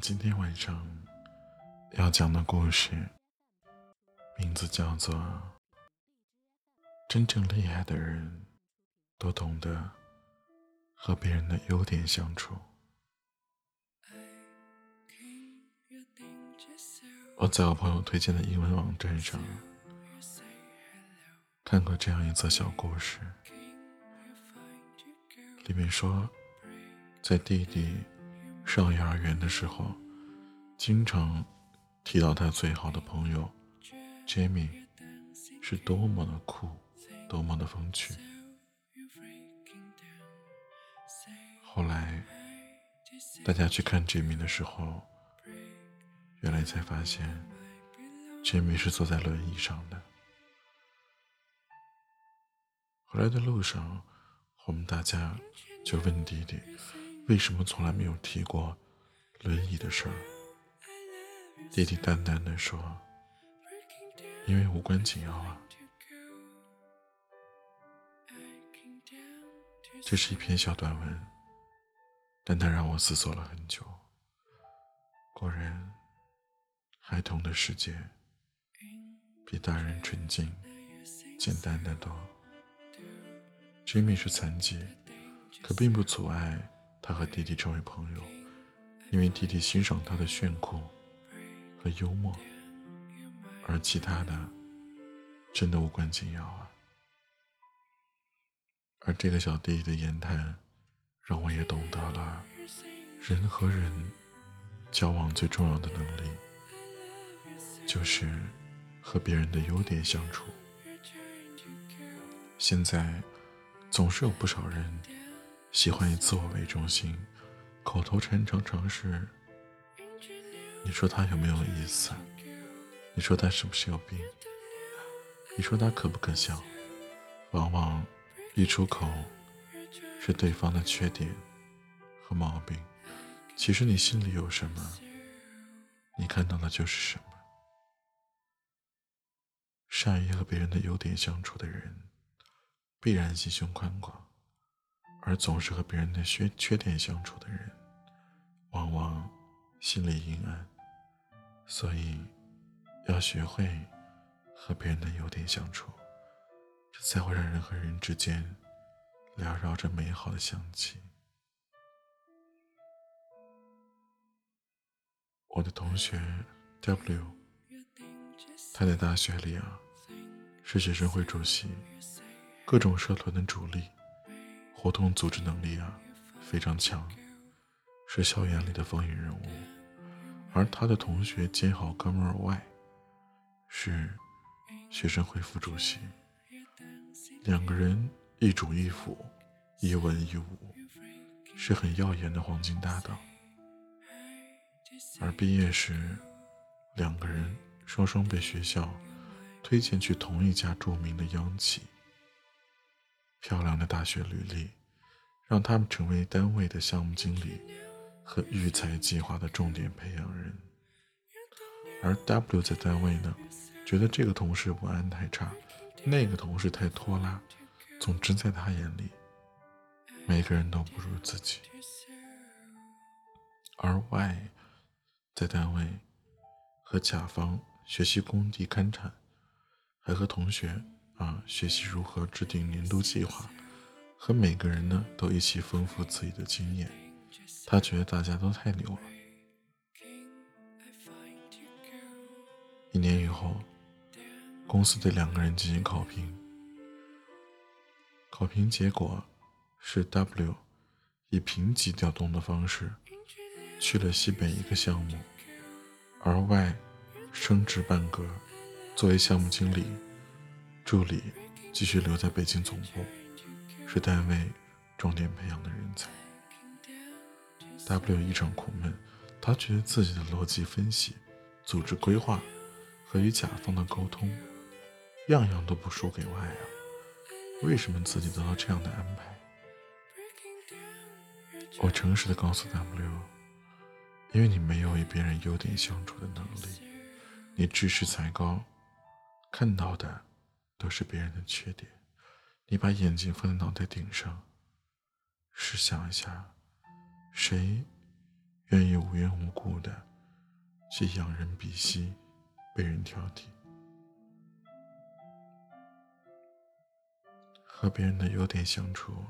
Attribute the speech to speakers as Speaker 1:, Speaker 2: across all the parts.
Speaker 1: 今天晚上要讲的故事，名字叫做《真正厉害的人都懂得和别人的优点相处》。我在我朋友推荐的英文网站上看过这样一则小故事，里面说，在弟弟。上幼儿园的时候，经常提到他最好的朋友 Jamie 是多么的酷，多么的风趣。后来大家去看 Jamie 的时候，原来才发现 Jamie 是坐在轮椅上的。回来的路上，我们大家就问弟弟。为什么从来没有提过轮椅的事儿？弟弟淡淡的说：“因为无关紧要啊。”这是一篇小短文，但它让我思索了很久。果然，孩童的世界比大人纯净、简单的多。Jimmy 是残疾，可并不阻碍。他和弟弟成为朋友，因为弟弟欣赏他的炫酷和幽默，而其他的真的无关紧要啊。而这个小弟弟的言谈，让我也懂得了人和人交往最重要的能力，就是和别人的优点相处。现在总是有不少人。喜欢以自我为中心，口头禅常常是：“你说他有没有意思？你说他是不是有病？你说他可不可笑？”往往一出口是对方的缺点和毛病。其实你心里有什么，你看到的就是什么。善于和别人的优点相处的人，必然心胸宽广。而总是和别人的缺缺点相处的人，往往心里阴暗。所以，要学会和别人的优点相处，这才会让人和人之间缭绕着美好的香气。我的同学 W，他在大学里啊，是学生会主席，各种社团的主力。活动组织能力啊非常强，是校园里的风云人物。而他的同学兼好哥们儿 Y，是学生会副主席。两个人一主一辅，一文一武，是很耀眼的黄金搭档。而毕业时，两个人双双被学校推荐去同一家著名的央企。漂亮的大学履历，让他们成为单位的项目经理和育才计划的重点培养人。而 W 在单位呢，觉得这个同事文案太差，那个同事太拖拉，总之在他眼里，每个人都不如自己。而 Y 在单位和甲方学习工地勘察，还和同学。啊，学习如何制定年度计划，和每个人呢都一起丰富自己的经验。他觉得大家都太牛了。一年以后，公司对两个人进行考评，考评结果是 W 以评级调动的方式去了西北一个项目，而 Y 升职半格，作为项目经理。助理继续留在北京总部，是单位重点培养的人才。W 异常苦闷，他觉得自己的逻辑分析、组织规划和与甲方的沟通，样样都不输给 Y 啊！为什么自己得到这样的安排？我诚实的告诉 W，因为你没有与别人优点相处的能力，你知识才高，看到的。都是别人的缺点，你把眼睛放在脑袋顶上，试想一下，谁愿意无缘无故的去仰人鼻息，被人挑剔。和别人的优点相处，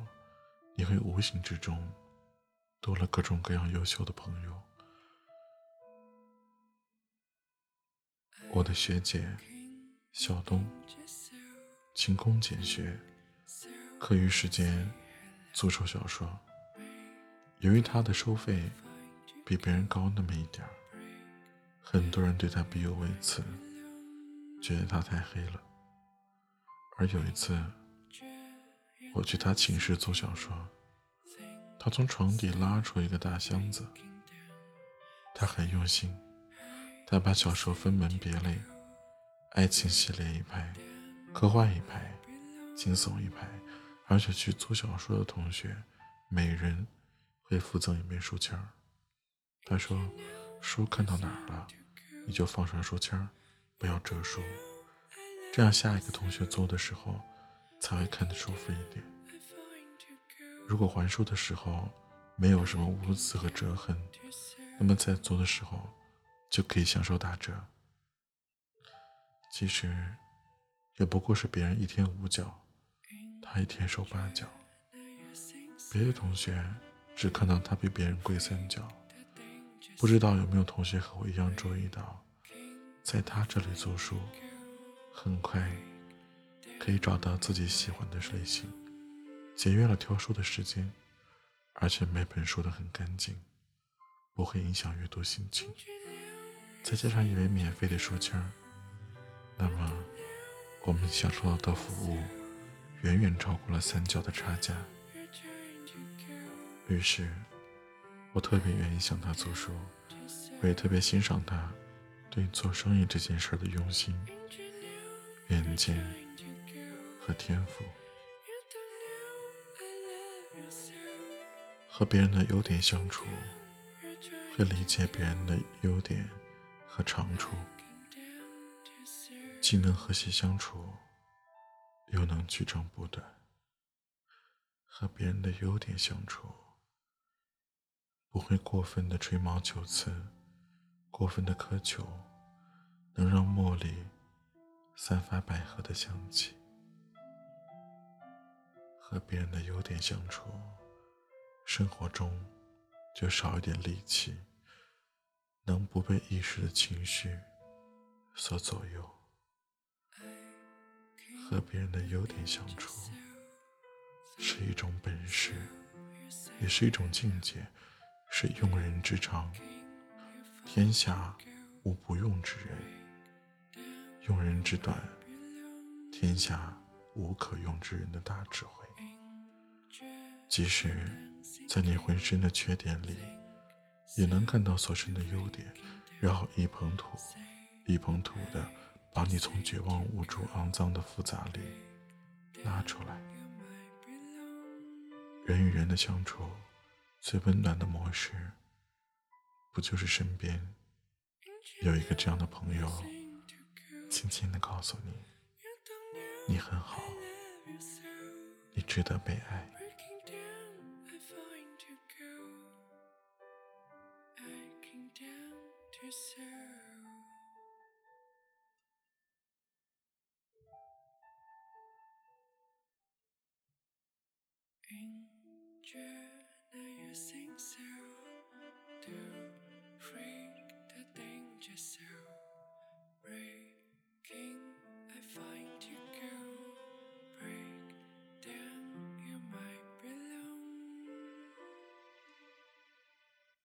Speaker 1: 你会无形之中多了各种各样优秀的朋友。我的学姐小东，勤工俭学，课余时间做手小说。由于他的收费比别人高那么一点儿，很多人对她必有微词，觉得他太黑了。而有一次，我去他寝室做小说，他从床底拉出一个大箱子，他很用心，他把小说分门别类，爱情系列一排，科幻一排，惊悚一排，而且去租小说的同学，每人会附赠一枚书签儿。他说，书看到哪儿了，你就放上书签儿，不要折书，这样下一个同学做的时候。才会看得舒服一点。如果还书的时候没有什么污渍和折痕，那么在做的时候就可以享受打折。其实也不过是别人一天五角，他一天收八角。别的同学只看到他比别人贵三角，不知道有没有同学和我一样注意到，在他这里租书很快。可以找到自己喜欢的类型，节约了挑书的时间，而且每本书都很干净，不会影响阅读心情。再加上一枚免费的书签那么我们享受到的服务远远超过了三角的差价。于是，我特别愿意向他租书，我也特别欣赏他对做生意这件事的用心、远见。和天赋，和别人的优点相处，会理解别人的优点和长处，既能和谐相处，又能取长补短。和别人的优点相处，不会过分的吹毛求疵，过分的苛求，能让茉莉散发百合的香气。和别人的优点相处，生活中就少一点戾气，能不被一时的情绪所左右。和别人的优点相处是一种本事，也是一种境界，是用人之长。天下无不用之人，用人之短，天下无可用之人的大智慧。即使在你浑身的缺点里，也能看到所剩的优点，然后一捧土，一捧土的把你从绝望、无助、肮脏的复杂里拉出来。人与人的相处，最温暖的模式，不就是身边有一个这样的朋友，轻轻的告诉你，你很好，你值得被爱。觉 sing so to freak the danger so breaking I find you girl.